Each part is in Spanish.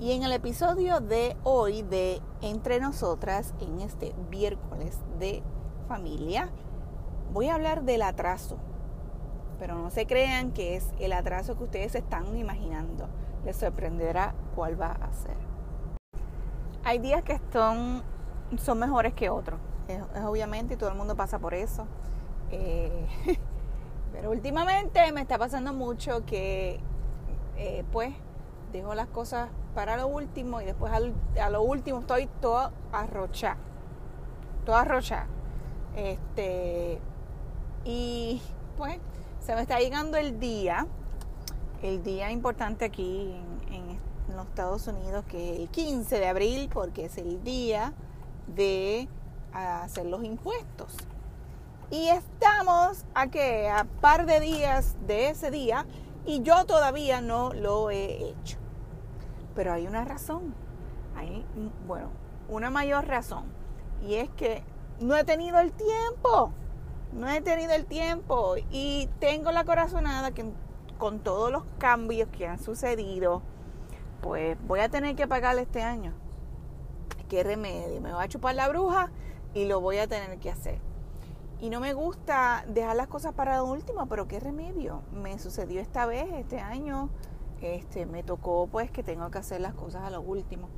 Y en el episodio de hoy de Entre Nosotras, en este miércoles de familia, voy a hablar del atraso. Pero no se crean que es el atraso que ustedes están imaginando. Les sorprenderá cuál va a ser. Hay días que son, son mejores que otros. Es, obviamente, y todo el mundo pasa por eso. Eh, pero últimamente me está pasando mucho que, eh, pues, dejo las cosas para lo último y después a lo último estoy toda arrochada. Toda arrochada. Este, y pues se me está llegando el día, el día importante aquí en, los Estados Unidos, que es el 15 de abril, porque es el día de hacer los impuestos. Y estamos a que a par de días de ese día y yo todavía no lo he hecho. Pero hay una razón. Hay, bueno, una mayor razón. Y es que no he tenido el tiempo. No he tenido el tiempo. Y tengo la corazonada que con todos los cambios que han sucedido, pues voy a tener que pagarle este año. ¿Qué remedio? Me va a chupar la bruja y lo voy a tener que hacer. Y no me gusta dejar las cosas para lo último, pero qué remedio. Me sucedió esta vez, este año este, me tocó pues que tengo que hacer las cosas a lo último.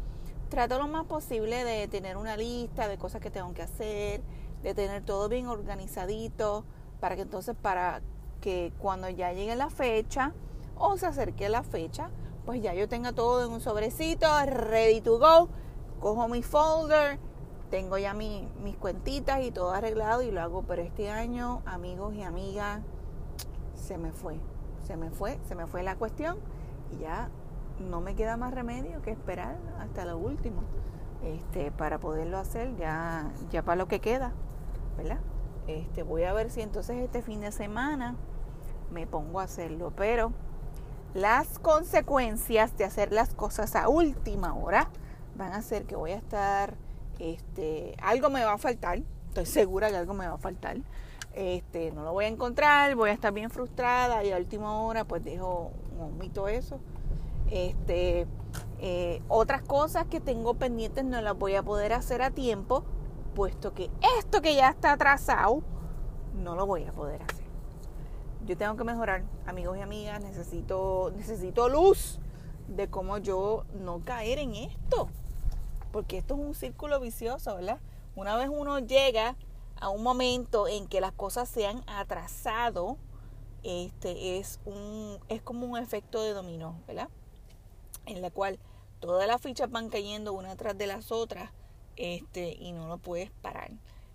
Trato lo más posible de tener una lista de cosas que tengo que hacer, de tener todo bien organizadito, para que entonces para que cuando ya llegue la fecha o se acerque la fecha, pues ya yo tenga todo en un sobrecito, ready to go, cojo mi folder, tengo ya mi, mis cuentitas y todo arreglado y lo hago, pero este año, amigos y amigas, se me fue, se me fue, se me fue la cuestión y ya no me queda más remedio que esperar hasta lo último este, para poderlo hacer ya, ya para lo que queda, ¿verdad? Este, voy a ver si entonces este fin de semana me pongo a hacerlo, pero las consecuencias de hacer las cosas a última hora van a ser que voy a estar, este, algo me va a faltar, estoy segura que algo me va a faltar, este, no lo voy a encontrar, voy a estar bien frustrada y a última hora pues dejo un mito eso. Este, eh, otras cosas que tengo pendientes no las voy a poder hacer a tiempo, puesto que esto que ya está atrasado, no lo voy a poder hacer. Yo tengo que mejorar, amigos y amigas, necesito, necesito luz de cómo yo no caer en esto. Porque esto es un círculo vicioso, ¿verdad? Una vez uno llega a un momento en que las cosas se han atrasado, este es un es como un efecto de dominó, ¿verdad? En la cual todas las fichas van cayendo una tras de las otras, este y no lo puedes parar.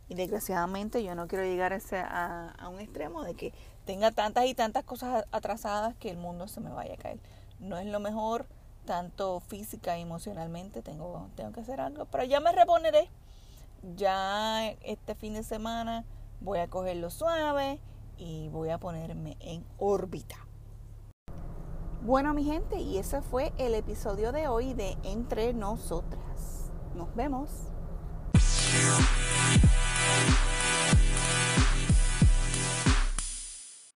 Y desgraciadamente yo no quiero llegar a, a, un extremo de que tenga tantas y tantas cosas atrasadas que el mundo se me vaya a caer. No es lo mejor, tanto física y emocionalmente, tengo, tengo que hacer algo, pero ya me reponeré ya este fin de semana voy a cogerlo suave y voy a ponerme en órbita. Bueno, mi gente, y ese fue el episodio de hoy de Entre Nosotras. Nos vemos.